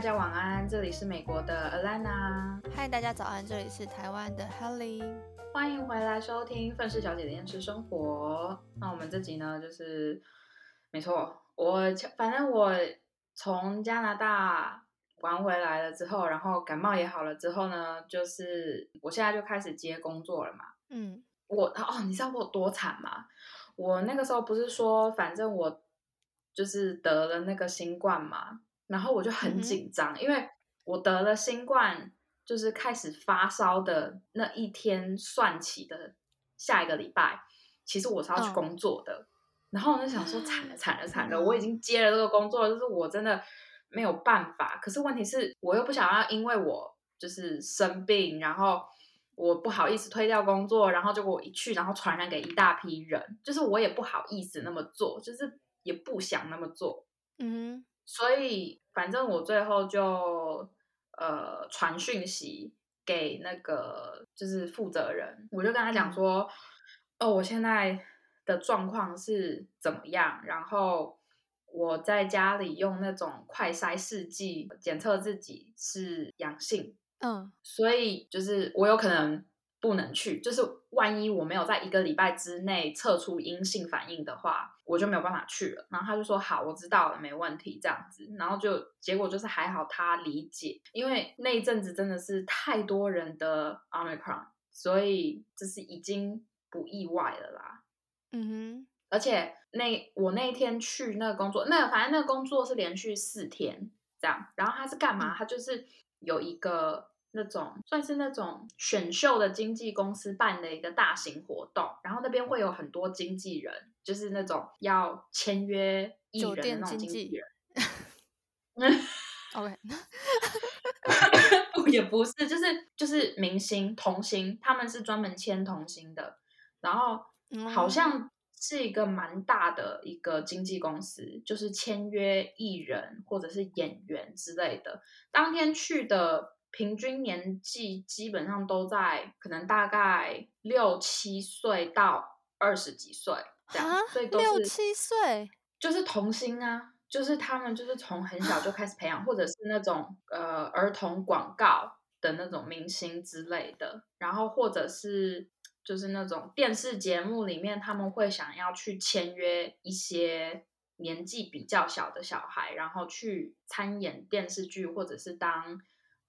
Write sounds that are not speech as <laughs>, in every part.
大家晚安，这里是美国的 Alana。嗨，大家早安，这里是台湾的 Helly。欢迎回来收听《愤世小姐的厌世生活》。那我们这集呢，就是没错，我反正我从加拿大玩回来了之后，然后感冒也好了之后呢，就是我现在就开始接工作了嘛。嗯，我哦，你知道我有多惨吗？我那个时候不是说，反正我就是得了那个新冠嘛，然后我就很紧张，因为我得了新冠，就是开始发烧的那一天算起的下一个礼拜，其实我是要去嗯工作的。然后我就想说，惨了惨了惨了，嗯我已经接了这个工作了，就是我真的没有办法。可是问题是，我又不想要因为我就是生病，然后我不好意思推掉工作，然后结果我一去，然后传染给一大批人，就是我也不好意思那么做，就是也不想那么做。嗯所以反正我最后就呃传讯息给那个就是负责人，我就跟他讲说，哦，我现在的状况是怎么样，然后我在家里用那种快筛试剂检测自己是阳性，嗯。所以就是我有可能不能去，就是万一我没有在一个礼拜之内测出阴性反应的话，我就没有办法去了。然后他就说好，我知道了，没问题，这样子。然后就结果就是还好他理解，因为那一阵子真的是太多人的 omicron，所以这是已经不意外了啦。嗯哼而且那我那一天去那个工作，那反正那个工作是连续四天这样，然后他是干嘛？嗯他就是有一个那种算是那种选秀的经纪公司办的一个大型活动，然后那边会有很多经纪人，就是那种要签约艺人的那种经纪人。<laughs> OK，不也不是，就是就是明星童星，他们是专门签童星的，然后好嗯像是一个蛮大的一个经纪公司，就是签约艺人或者是演员之类的。当天去的平均年纪基本上都在可能大概六七岁到二十几岁这样啊，所以都是六七岁，就是童星啊，就是他们就是从很小就开始培养，或者是那种呃儿童广告的那种明星之类的，然后或者是就是那种电视节目里面他们会想要去签约一些年纪比较小的小孩，然后去参演电视剧或者是当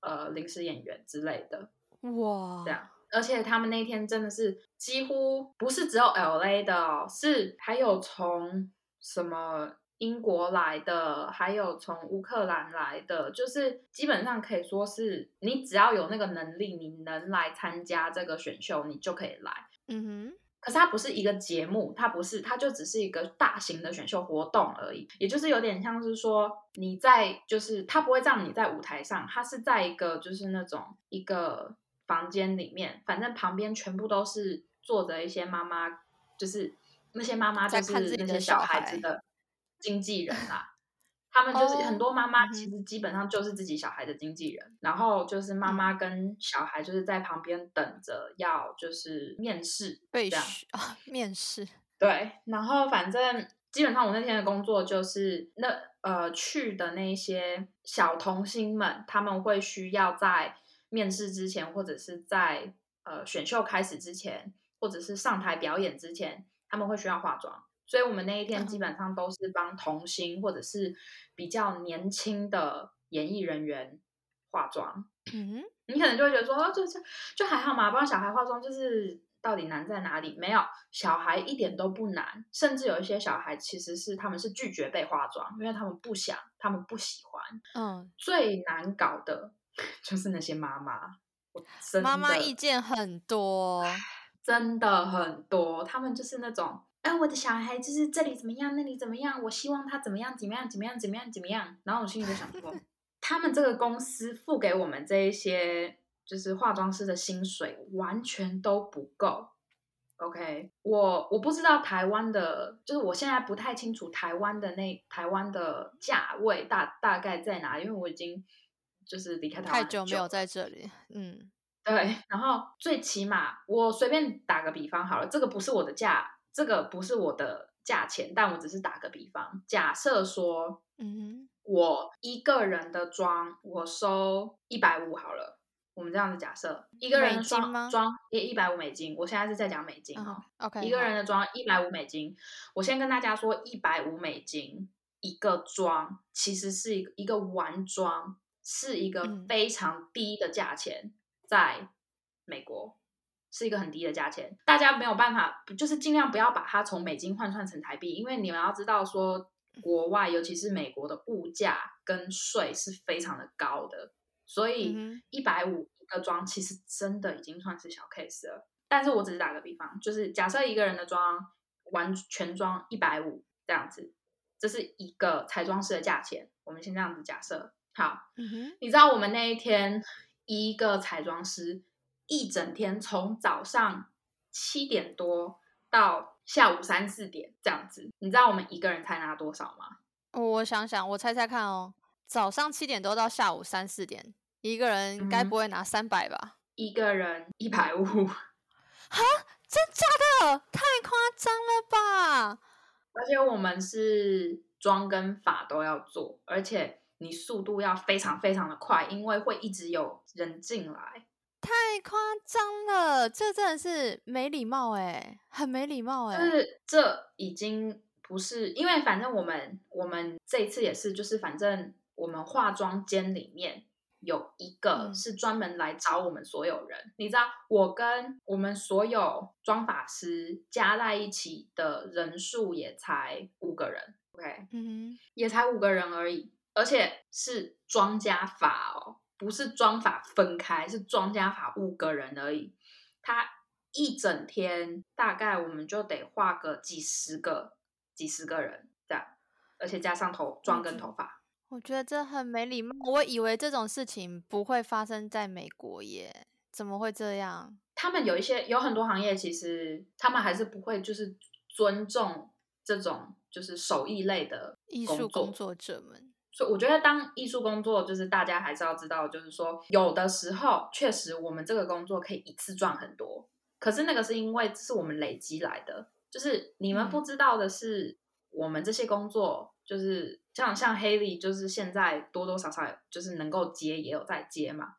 呃临时演员之类的。哇，这样。而且他们那天真的是几乎不是只有 L A 的哦，是还有从什么英国来的，还有从乌克兰来的，就是基本上可以说是你只要有那个能力，你能来参加这个选秀，你就可以来。嗯可是它不是一个节目，它不是，它就只是一个大型的选秀活动而已。也就是有点像是说你在，就是它不会让你在舞台上，它是在一个就是那种一个房间里面，反正旁边全部都是坐着一些妈妈，就是那些妈妈就是自己那些小孩子的经纪人啦、他们就是哦很多妈妈，其实基本上就是自己小孩的经纪人，然后就是妈嗯妈跟小孩就是在旁边等着要就是面试哼，被这样。许啊，面试，<laughs> 对，然后反正基本上我那天的工作就是那呃去的那些小童星们，他们会需要在面试之前，或者是在呃选秀开始之前，或者是上台表演之前，他们会需要化妆。所以我们那一天基本上都是帮童星或者是比较年轻的演艺人员化妆。嗯哼，你可能就会觉得说，哦，就就就还好嘛，帮小孩化妆就是到底难在哪里？没有，小孩一点都不难，甚至有一些小孩其实是他们是拒绝被化妆，因为他们不想，他们不喜欢。嗯，最难搞的 <laughs> 就是那些妈妈，妈妈意见很多，<sighs> 真的很多，他们就是那种，哎，我的小孩就是这里怎么样，那里怎么样，我希望他怎么样，怎么样，怎么样，怎么样，怎么样。然后我心里就想说，<laughs> 他们这个公司付给我们这一些就是化妆师的薪水，完全都不够。OK，我我不知道台湾的，就是我现在不太清楚台湾的那台湾的价位大大概在哪，因为我已经就是离开台湾太很久没有在这里，嗯对，然后最起码我随便打个比方好了，这个不是我的价这个不是我的价钱，但我只是打个比方，假设说嗯我一个人的妆我收一百五好了，我们这样子假设，一个人的美金吗？妆妆也一百五美金，我现在是在讲美金哈，，OK，一个人的妆一百五美金，我先跟大家说，一百五美金一个妆，其实是一个一个完妆，是一个嗯。非常低的价钱，在美国是一个很低的价钱，大家没有办法，就是尽量不要把它从美金换算成台币，因为你们要知道说，国外尤其是美国的物价跟税是非常的高的，所以一百五一个妆其实真的已经算是小 case 了。但是我只是打个比方，就是假设一个人的妆完全妆一百五这样子，这是一个彩妆师的价钱。我们先这样子假设。好，嗯，你知道我们那一天一个彩妆师一整天从早上七点多到下午三四点这样子，你知道我们一个人才拿多少吗？我想想，我猜猜看哦，早上七点多到下午三四点，一个人该嗯不会拿三百吧？一个人一百五，真假的？太夸张了吧！而且我们是妆跟法都要做，而且你速度要非常非常的快，因为会一直有人进来。太夸张了，这真的是没礼貌哎，很没礼貌就哎。是这已经不是，因为反正我们我们这一次也是，就是反正我们化妆间里面有一个嗯是专门来找我们所有人。你知道，我跟我们所有妆发师加在一起的人数也才五个人，OK，嗯哼也才五个人而已，而且是妆加法哦，不是妆发分开，是妆加法五个人而已。他一整天大概我们就得画个几十个、几十个人这样，而且加上头妆跟头发。我觉得这很没礼貌。我以为这种事情不会发生在美国耶，怎么会这样？他们有一些有很多行业，其实他们还是不会就是尊重这种就是手艺类的艺术工作者们，所以我觉得，当艺术工作，就是大家还是要知道，就是说，有的时候确实我们这个工作可以一次赚很多，可是那个是因为是我们累积来的。就是你们嗯不知道的是，我们这些工作，就是像像 Haley，就是现在多多少少就是能够接，也有在接嘛。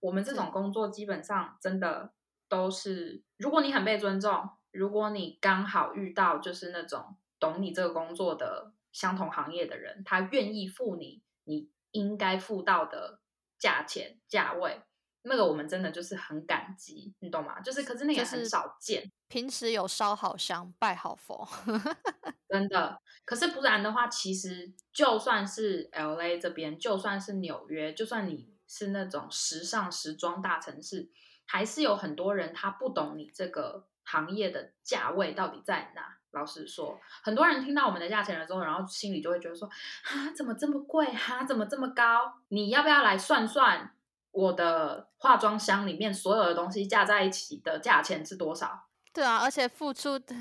我们这种工作基本上真的都是，如果你很被尊重，如果你刚好遇到就是那种懂你这个工作的相同行业的人，他愿意付你你应该付到的价钱价位，那个我们真的就是很感激，你懂吗？就是可是那个也很就是少见，平时有烧好香，拜好佛。<laughs> 真的。可是不然的话，其实就算是 L A 这边，就算是纽约，就算你是那种时尚时装大城市，还是有很多人他不懂你这个行业的价位到底在哪。老实说，很多人听到我们的价钱了之后，然后心里就会觉得说：啊，怎么这么贵？哈、怎么这么高？你要不要来算算我的化妆箱里面所有的东西加在一起的价钱是多少？对啊，而且付出的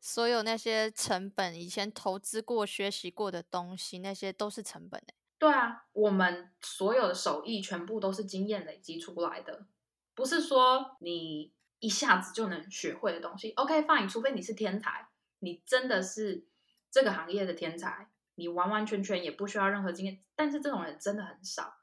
所有那些成本，以前投资过、学习过的东西，那些都是成本欸对啊，我们所有的手艺全部都是经验累积出来的，不是说你一下子就能学会的东西。OK，fine，、除非你是天才，你真的是这个行业的天才，你完完全全也不需要任何经验。但是这种人真的很少，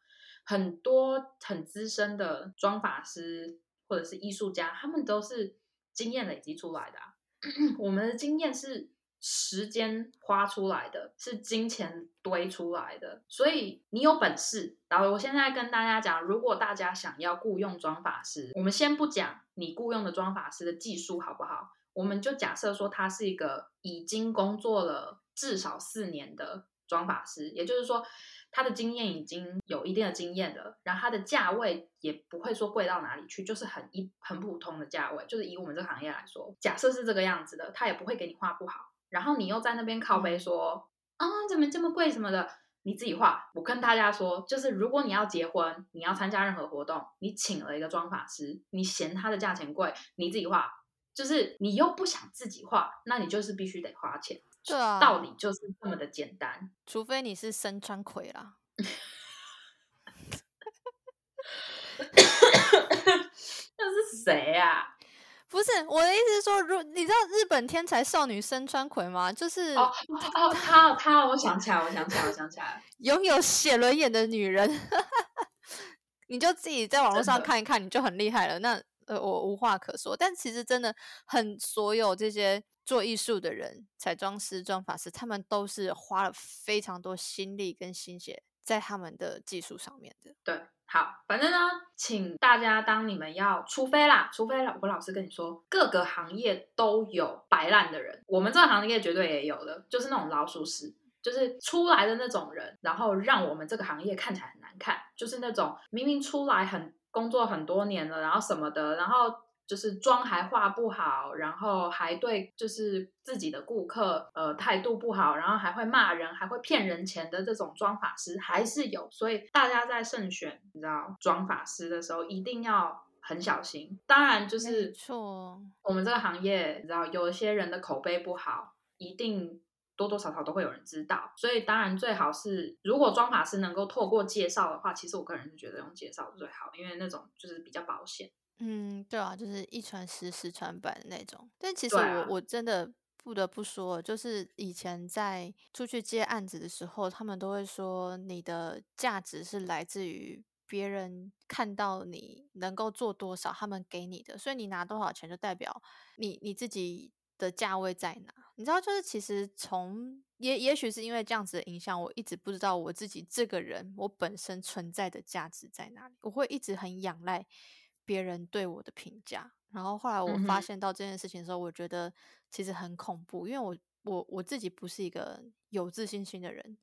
很多很资深的妆发师或者是艺术家，他们都是经验累积出来的、<clears throat> 我们的经验是时间花出来的，是金钱堆出来的，所以你有本事。然后我现在跟大家讲，如果大家想要雇佣妆发师，我们先不讲你雇佣的妆发师的技术好不好，我们就假设说他是一个已经工作了至少四年的妆发师，也就是说他的经验已经有一定的经验了，然后他的价位也不会说贵到哪里去，就是很一很普通的价位，就是以我们这个行业来说，假设是这个样子的，他也不会给你画不好，然后你又在那边靠背说啊、怎么这么贵什么的。你自己画。我跟大家说，就是如果你要结婚，你要参加任何活动，你请了一个妆发师，你嫌他的价钱贵，你自己画，就是你又不想自己画，那你就是必须得花钱。对啊道理就是这么的简单。除非你是身穿葵啦。<laughs> 那是谁啊？不是我的意思是说，如你知道日本天才少女身川葵吗？就是哦哦，她她，我想起来，我想起来，我想起来，<laughs> 拥有写轮眼的女人，<laughs> 你就自己在网络上看一看，你就很厉害了。那我无话可说。但其实真的很，所有这些做艺术的人，彩妆师、妆发师，他们都是花了非常多心力跟心血在他们的技术上面的。对。好，反正呢，请大家当你们要，除非啦，除非我老师跟你说，各个行业都有摆烂的人，我们这个行业绝对也有的，就是那种老鼠屎，就是出来的那种人，然后让我们这个行业看起来很难看，就是那种明明出来很工作很多年了，然后什么的，然后。就是妆还化不好，然后还对就是自己的顾客呃态度不好，然后还会骂人，还会骗人钱的这种妆法师还是有，所以大家在慎选你知道妆法师的时候一定要很小心。当然就是错，我们这个行业你知道有一些人的口碑不好，一定多多少少都会有人知道，所以当然最好是如果妆法师能够透过介绍的话，其实我个人是觉得用介绍最好，因为那种就是比较保险。嗯，对啊，就是一传十，十传百的那种。但其实我我真的不得不说，就是以前在出去接案子的时候，他们都会说你的价值是来自于别人看到你能够做多少，他们给你的，所以你拿多少钱就代表你你自己的价位在哪。你知道，就是其实从也也许是因为这样子的影响，我一直不知道我自己这个人我本身存在的价值在哪里，我会一直很仰赖。别人对我的评价，然后后来我发现到这件事情的时候，我觉得其实很恐怖，因为我我我自己不是一个有自信心的人，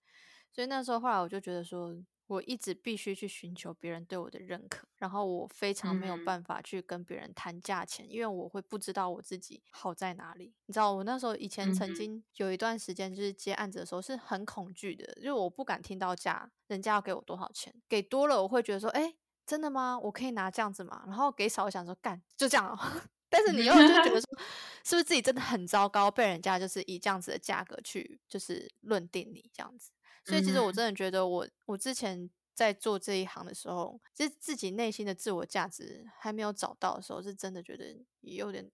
所以那时候后来我就觉得说，我一直必须去寻求别人对我的认可，然后我非常没有办法去跟别人谈价钱，因为我会不知道我自己好在哪里。你知道，我那时候以前曾经有一段时间就是接案子的时候是很恐惧的，因为我不敢听到价，人家要给我多少钱，给多了我会觉得说，哎。真的吗？我可以拿这样子吗？然后给少，我想说干就这样。但是你又就觉得说，<laughs> 是不是自己真的很糟糕，被人家就是以这样子的价格去就是论定你这样子？所以其实我真的觉得，我我之前在做这一行的时候，其实自己内心的自我价值还没有找到的时候，是真的觉得也有点，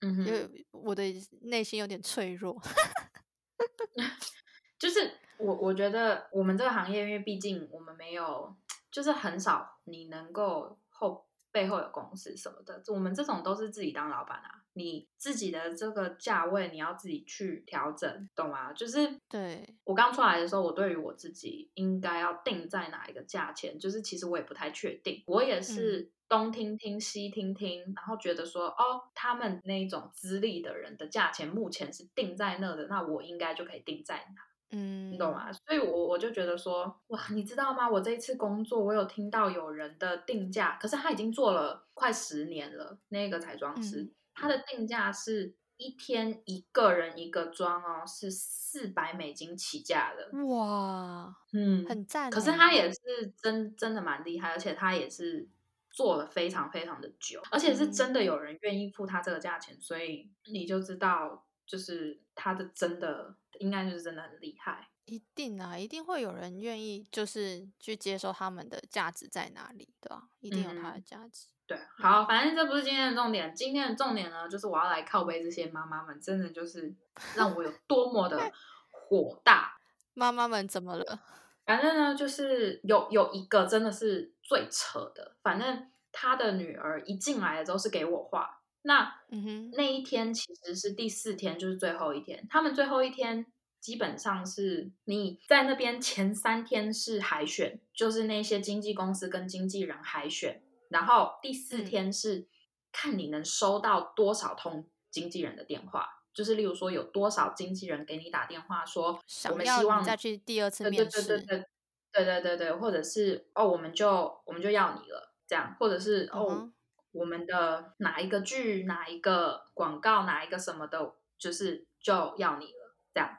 嗯，因为我的内心有点脆弱。<laughs> 就是我我觉得我们这个行业，因为毕竟我们没有。就是很少你能够后背后有公司什么的，我们这种都是自己当老板啊，你自己的这个价位你要自己去调整，懂吗？就是对我刚出来的时候，我对于我自己应该要定在哪一个价钱，就是其实我也不太确定，我也是东听听西听听，然后觉得说哦，他们那种资历的人的价钱目前是定在那的，那我应该就可以定在哪。嗯，你懂吗？所以，我我就觉得说，哇，你知道吗？我这一次工作，我有听到有人的定价，可是他已经做了快十年了。那个彩妆师，他的定价是一天一个人一个妆哦，是四百美金起价的。哇，嗯，很赞。可是它也是真真的蛮厉害，而且它也是做了非常非常的久，而且是真的有人愿意付它这个价钱，所以你就知道，就是它的真的。应该就是真的很厉害，一定啊，一定会有人愿意就是去接受他们的价值在哪里，对吧？一定有它的价值。对，好，反正这不是今天的重点，今天的重点呢，就是我要来靠背这些妈妈们，真的就是 <laughs> 让我有多么的火大。妈妈们怎么了？反正呢，就是有有一个真的是最扯的，反正他的女儿一进来的时候是给我画。那嗯那一天其实是第四天，就是最后一天。他们最后一天基本上是你在那边前三天是海选，就是那些经纪公司跟经纪人海选，然后第四天是看你能收到多少通经纪人的电话，就是例如说有多少经纪人给你打电话说，我们希望再去第二次面试，对对对对对对对对，或者是哦，我们就我们就要你了，这样，或者是哦。我们的哪一个剧、哪一个广告、哪一个什么的，就是就要你了，这样。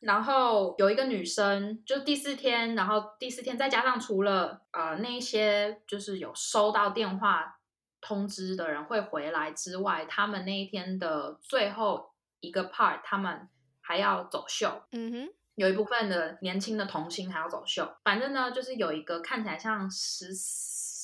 然后有一个女生，就第四天，然后第四天再加上除了呃那些就是有收到电话通知的人会回来之外，他们那一天的最后一个 part，他们还要走秀。嗯哼，有一部分的年轻的童星还要走秀。反正呢，就是有一个看起来像十。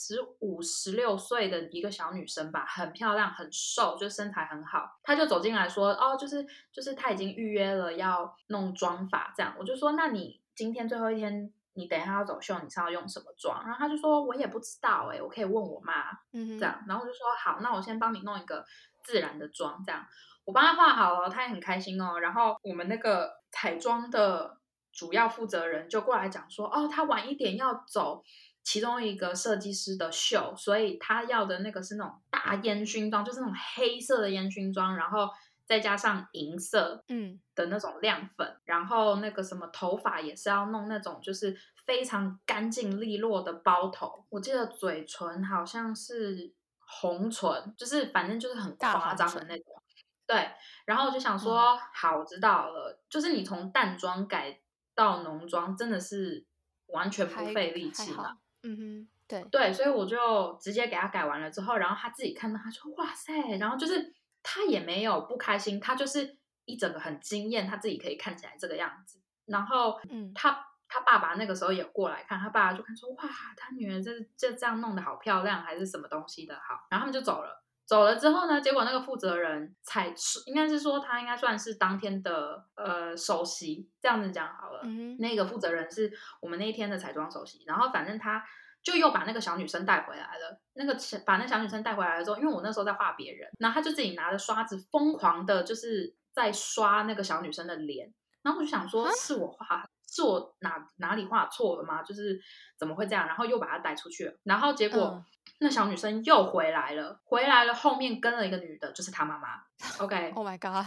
十五、十六岁的一个小女生吧，很漂亮，很瘦，就身材很好。她就走进来说：“哦，就是就是她已经预约了要弄妆发，这样。”我就说：“那你今天最后一天，你等一下要走秀，你是要用什么妆？”然后她就说：“我也不知道，哎，我可以问我妈。”嗯，这样。然后我就说：“好，那我先帮你弄一个自然的妆，这样。”我帮她画好了，她也很开心哦。然后我们那个彩妆的。主要负责人就过来讲说，哦，他晚一点要走其中一个设计师的秀，所以他要的那个是那种大烟熏妆，就是那种黑色的烟熏妆，然后再加上银色，嗯。的那种亮粉，然后那个什么头发也是要弄那种就是非常干净利落的包头，我记得嘴唇好像是红唇，就是反正就是很夸张的那种，对，然后我就想说，好，我知道了，就是你从淡妆改。到浓妆真的是完全不费力气嘛，嗯哼，对。对，所以我就直接给他改完了之后，然后他自己看到他说哇塞，然后就是他也没有不开心，他就是一整个很惊艳，他自己可以看起来这个样子，然后嗯，他他爸爸那个时候也过来看，他爸爸就看说哇，他女儿这这这样弄得好漂亮，还是什么东西的好，然后他们就走了。走了之后呢？结果那个负责人才应该是说他应该算是当天的呃首席，这样子讲好了。那个负责人是我们那一天的彩妆首席，然后反正他就又把那个小女生带回来了。那个把那小女生带回来了之后，因为我那时候在画别人，然后他就自己拿着刷子疯狂的就是在刷那个小女生的脸，然后我就想说是我画。是我哪哪里画错了吗？就是怎么会这样？然后又把她带出去了，然后结果那小女生又回来了，回来了后面跟了一个女的，就是她妈妈。<laughs> OK，Oh my god，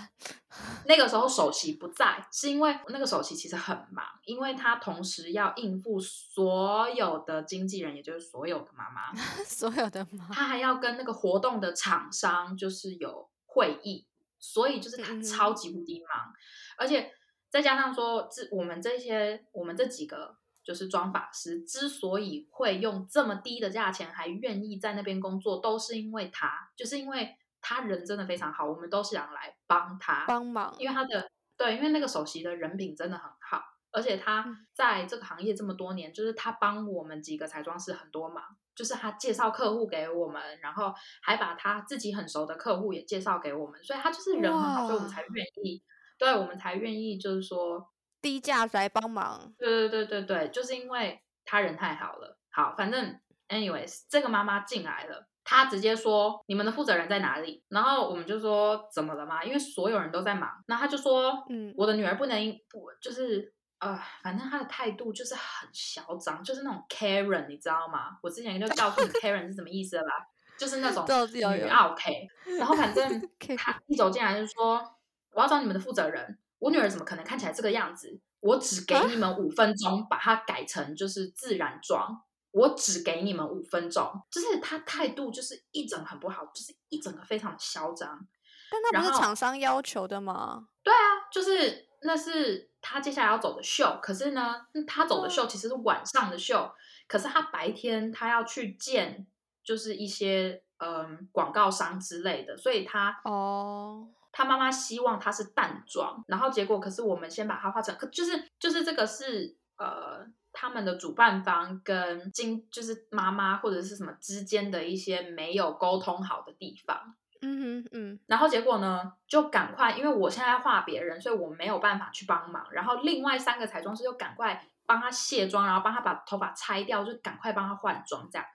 那个时候首席不在，是因为那个首席其实很忙，因为他同时要应付所有的经纪人，也就是所有的妈妈，<laughs> 所有的妈，他还要跟那个活动的厂商就是有会议，所以就是他超级无敌忙，而且。再加上说，这我们这些我们这几个就是妆法师，之所以会用这么低的价钱还愿意在那边工作，都是因为他，就是因为他人真的非常好，我们都是想来帮他帮忙，因为他的对，因为那个首席的人品真的很好，而且他在这个行业这么多年，就是他帮我们几个彩妆师很多忙，就是他介绍客户给我们，然后还把他自己很熟的客户也介绍给我们，所以他就是人很好，所以我们才愿意。对，我们才愿意，就是说低价来帮忙。对对对对对，就是因为他人太好了。好，反正，anyways，这个妈妈进来了，她直接说：“你们的负责人在哪里？”然后我们就说：“怎么了嘛？因为所有人都在忙。”那他就说：“嗯，我的女儿不能不，就是呃，反正他的态度就是很嚣张，就是那种 Karen，你知道吗？我之前就告诉你 Karen 是什么意思了吧？就是那种 <laughs> 女 OK。然后反正 <laughs> 他一走进来就说。我要找你们的负责人。我女儿怎么可能看起来这个样子？我只给你们五分钟，把它改成就是自然妆。我只给你们五分钟，就是他态度就是一整很不好，就是一整个非常的嚣张。但那不是厂商要求的吗？对啊，就是那是他接下来要走的秀。可是呢，他走的秀其实是晚上的秀，可是他白天他要去见就是一些嗯广告商之类的，所以他哦。他妈妈希望他是淡妆，然后结果可是我们先把它画成，可就是就是这个是呃他们的主办方跟经就是妈妈或者是什么之间的一些没有沟通好的地方，嗯哼嗯，然后结果呢就赶快，因为我现在画别人，所以我没有办法去帮忙，然后另外三个彩妆师就赶快帮他卸妆，然后帮他把头发拆掉，就赶快帮他换妆这样。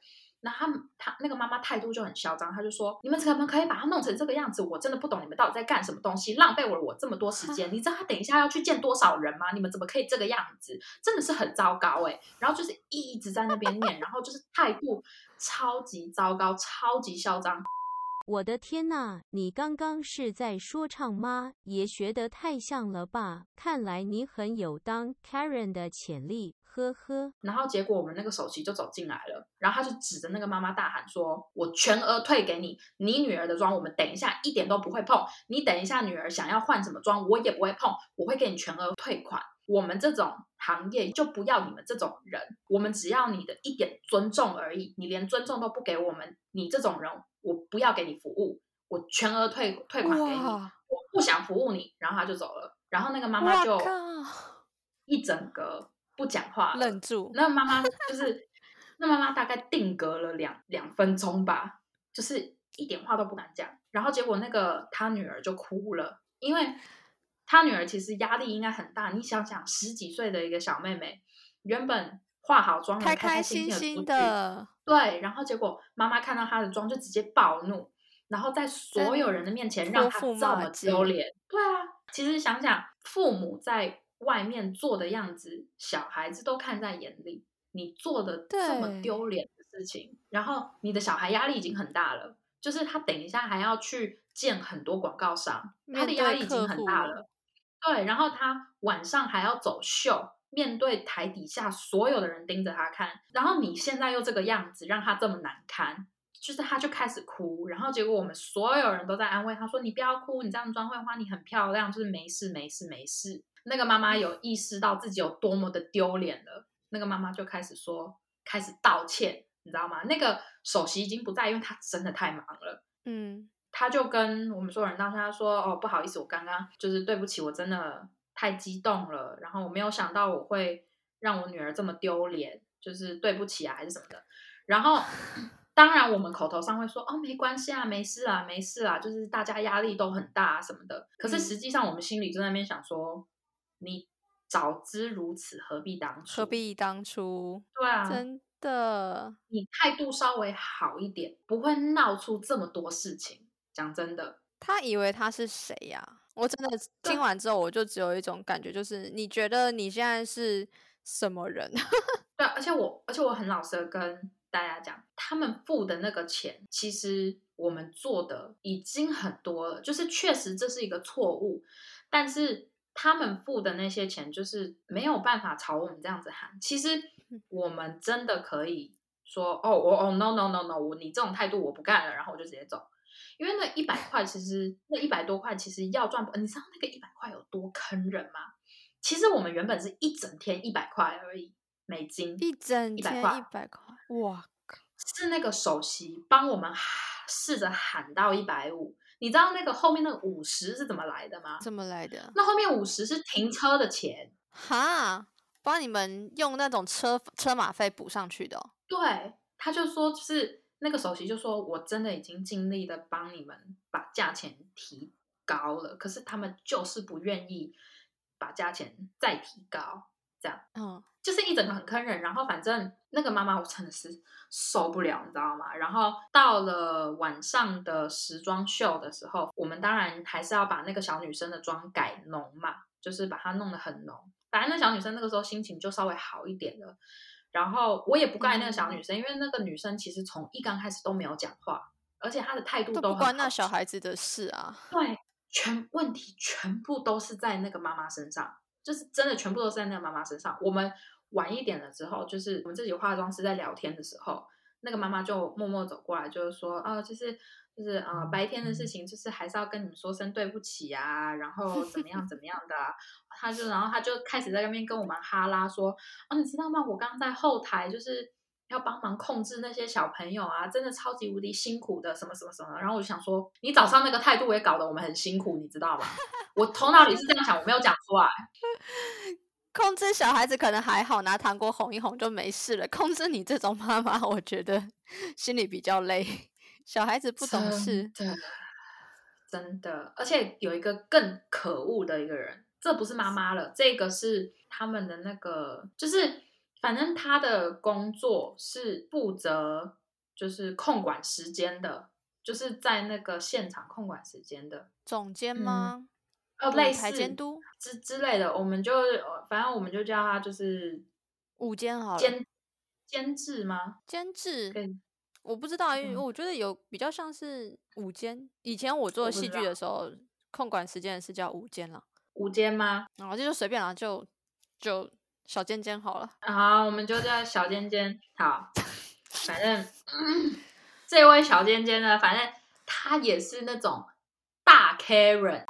那他他那个妈妈态度就很嚣张，他就说：“你们怎么可以把他弄成这个样子？我真的不懂你们到底在干什么东西，浪费了我这么多时间。<laughs> 你知道他等一下要去见多少人吗？你们怎么可以这个样子？真的是很糟糕哎！然后就是一直在那边念，然后就是态度超级糟糕，超级嚣张。<laughs> 我的天呐，你刚刚是在说唱吗？也学得太像了吧？看来你很有当 Karen 的潜力。”呵呵，然后结果我们那个首席就走进来了，然后他就指着那个妈妈大喊说：“我全额退给你，你女儿的妆我们等一下一点都不会碰，你等一下女儿想要换什么妆我也不会碰，我会给你全额退款。我们这种行业就不要你们这种人，我们只要你的一点尊重而已，你连尊重都不给我们，你这种人我不要给你服务，我全额退退款给你，我不想服务你。”然后他就走了，然后那个妈妈就一整个。不讲话，愣住。那妈妈就是，那妈妈大概定格了两两分钟吧，就是一点话都不敢讲。然后结果那个他女儿就哭了，因为他女儿其实压力应该很大。你想想，十几岁的一个小妹妹，原本化好妆，开开心心的，对。然后结果妈妈看到她的妆就直接暴怒，然后在所有人的面前让她这么丢脸。对啊，其实想想，父母在外面做的样子，小孩子都看在眼里。你做的这么丢脸的事情，然后你的小孩压力已经很大了，就是他等一下还要去见很多广告商，他的压力已经很大了。对，然后他晚上还要走秀，面对台底下所有的人盯着他看，然后你现在又这个样子，让他这么难堪，就是他就开始哭，然后结果我们所有人都在安慰他说：“你不要哭，你这样妆会花，你很漂亮，就是没事没事没事。”那个妈妈有意识到自己有多么的丢脸了。那个妈妈就开始说，开始道歉，你知道吗？那个首席已经不在，因为他真的太忙了。嗯，他就跟我们所有人道歉，他说：“哦，不好意思，我刚刚就是对不起，我真的太激动了，然后我没有想到我会让我女儿这么丢脸，就是对不起啊，还是什么的。”然后，当然我们口头上会说：“哦，没关系啊，没事啊，没事啊，就是大家压力都很大啊什么的。”可是实际上，我们心里就在那边想说：“你。”早知如此，何必当初？何必当初？对啊，真的，你态度稍微好一点，不会闹出这么多事情。讲真的，他以为他是谁呀？我真的听完之后，我就只有一种感觉，就是你觉得你现在是什么人？<laughs> 对，而且我，而且我很老实的跟大家讲，他们付的那个钱，其实我们做的已经很多了，就是确实这是一个错误，但是。他们付的那些钱，就是没有办法朝我们这样子喊。其实我们真的可以说，哦，我哦，no no no no，我你这种态度我不干了，然后我就直接走。因为那一百块，其实那一百多块，其实要赚，你知道那个一百块有多坑人吗？其实我们原本是一整天一百块而已，美金一整天一百块，哇是那个首席帮我们试着喊到一百五。你知道那个后面那个五十是怎么来的吗？怎么来的？那后面五十是停车的钱，哈，帮你们用那种车车马费补上去的。对，他就说，就是那个首席就说，我真的已经尽力的帮你们把价钱提高了，可是他们就是不愿意把价钱再提高，这样，嗯。就是一整个很坑人，然后反正那个妈妈我真的是受不了，你知道吗？然后到了晚上的时装秀的时候，我们当然还是要把那个小女生的妆改浓嘛，就是把它弄得很浓。反正那小女生那个时候心情就稍微好一点了。然后我也不怪那个小女生，因为那个女生其实从一刚开始都没有讲话，而且她的态度都不关那小孩子的事啊。对，全问题全部都是在那个妈妈身上，就是真的全部都是在那个妈妈身上。我们。晚一点了之后，就是我们自己化妆师在聊天的时候，那个妈妈就默默走过来，就是说，啊，就是就是啊，白天的事情，就是还是要跟你们说声对不起啊，然后怎么样怎么样的，她就然后她就开始在那边跟我们哈拉说，啊，你知道吗？我刚在后台就是要帮忙控制那些小朋友啊，真的超级无敌辛苦的，什么什么什么。然后我就想说，你早上那个态度也搞得我们很辛苦，你知道吗？我头脑里是这样想，我没有讲出来。<laughs> 控制小孩子可能还好，拿糖果哄一哄就没事了。控制你这种妈妈，我觉得 <laughs> 心里比较累。小孩子不懂事，真的。而且有一个更可恶的一个人，这不是妈妈了，这个是他们的那个，就是反正他的工作是负责，就是控管时间的，就是在那个现场控管时间的总监吗？哦，类似监督之之类的，我们就反正我们就叫他就是午监好了，监监制吗？监制，我不知道，因为我觉得有比较像是午监。以前我做戏剧的时候，控管时间是叫午监了。午监吗？然后就随便了，就就小尖尖好了。好，我们就叫小尖尖。好，反正这位小尖尖呢，反正他也是那种大 Karen。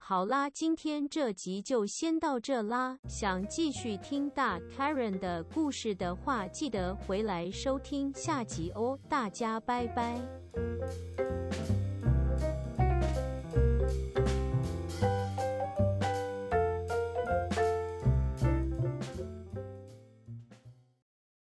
好啦，今天这集就先到这啦。想继续听大 Karen 的故事的话，记得回来收听下集哦。大家拜拜。